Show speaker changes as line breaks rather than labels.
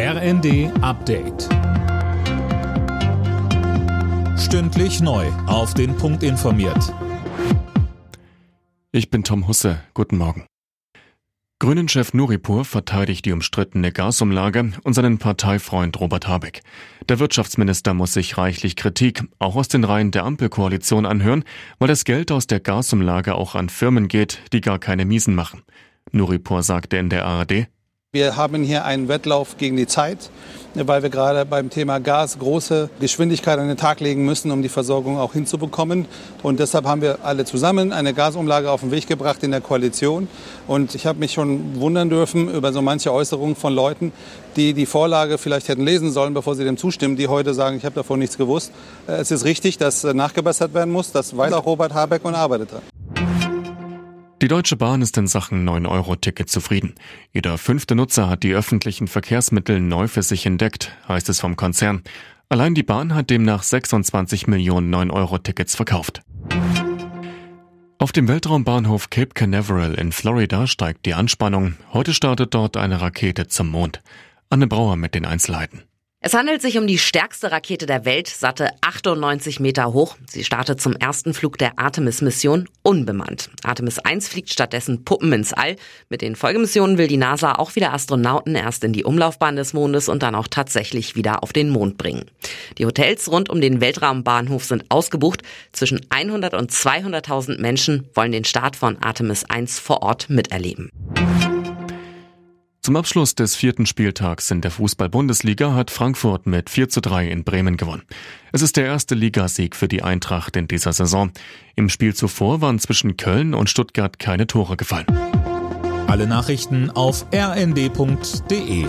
RND Update. Stündlich neu. Auf den Punkt informiert.
Ich bin Tom Husse. Guten Morgen. Grünen-Chef Nuripur verteidigt die umstrittene Gasumlage und seinen Parteifreund Robert Habeck. Der Wirtschaftsminister muss sich reichlich Kritik, auch aus den Reihen der Ampelkoalition anhören, weil das Geld aus der Gasumlage auch an Firmen geht, die gar keine Miesen machen. Nuripur sagte in der ARD,
wir haben hier einen Wettlauf gegen die Zeit, weil wir gerade beim Thema Gas große Geschwindigkeit an den Tag legen müssen, um die Versorgung auch hinzubekommen. Und deshalb haben wir alle zusammen eine Gasumlage auf den Weg gebracht in der Koalition. Und ich habe mich schon wundern dürfen über so manche Äußerungen von Leuten, die die Vorlage vielleicht hätten lesen sollen, bevor sie dem zustimmen, die heute sagen, ich habe davon nichts gewusst. Es ist richtig, dass nachgebessert werden muss. Das weiß auch Robert Habeck und arbeitet daran.
Die Deutsche Bahn ist in Sachen 9-Euro-Ticket zufrieden. Jeder fünfte Nutzer hat die öffentlichen Verkehrsmittel neu für sich entdeckt, heißt es vom Konzern. Allein die Bahn hat demnach 26 Millionen 9-Euro-Tickets verkauft. Auf dem Weltraumbahnhof Cape Canaveral in Florida steigt die Anspannung. Heute startet dort eine Rakete zum Mond. Anne Brauer mit den Einzelheiten.
Es handelt sich um die stärkste Rakete der Welt, satte 98 Meter hoch. Sie startet zum ersten Flug der Artemis-Mission unbemannt. Artemis 1 fliegt stattdessen Puppen ins All. Mit den Folgemissionen will die NASA auch wieder Astronauten erst in die Umlaufbahn des Mondes und dann auch tatsächlich wieder auf den Mond bringen. Die Hotels rund um den Weltraumbahnhof sind ausgebucht. Zwischen 100 und 200.000 Menschen wollen den Start von Artemis 1 vor Ort miterleben.
Zum Abschluss des vierten Spieltags in der Fußball-Bundesliga hat Frankfurt mit 4 zu 3 in Bremen gewonnen. Es ist der erste Ligasieg für die Eintracht in dieser Saison. Im Spiel zuvor waren zwischen Köln und Stuttgart keine Tore gefallen.
Alle Nachrichten auf rnd.de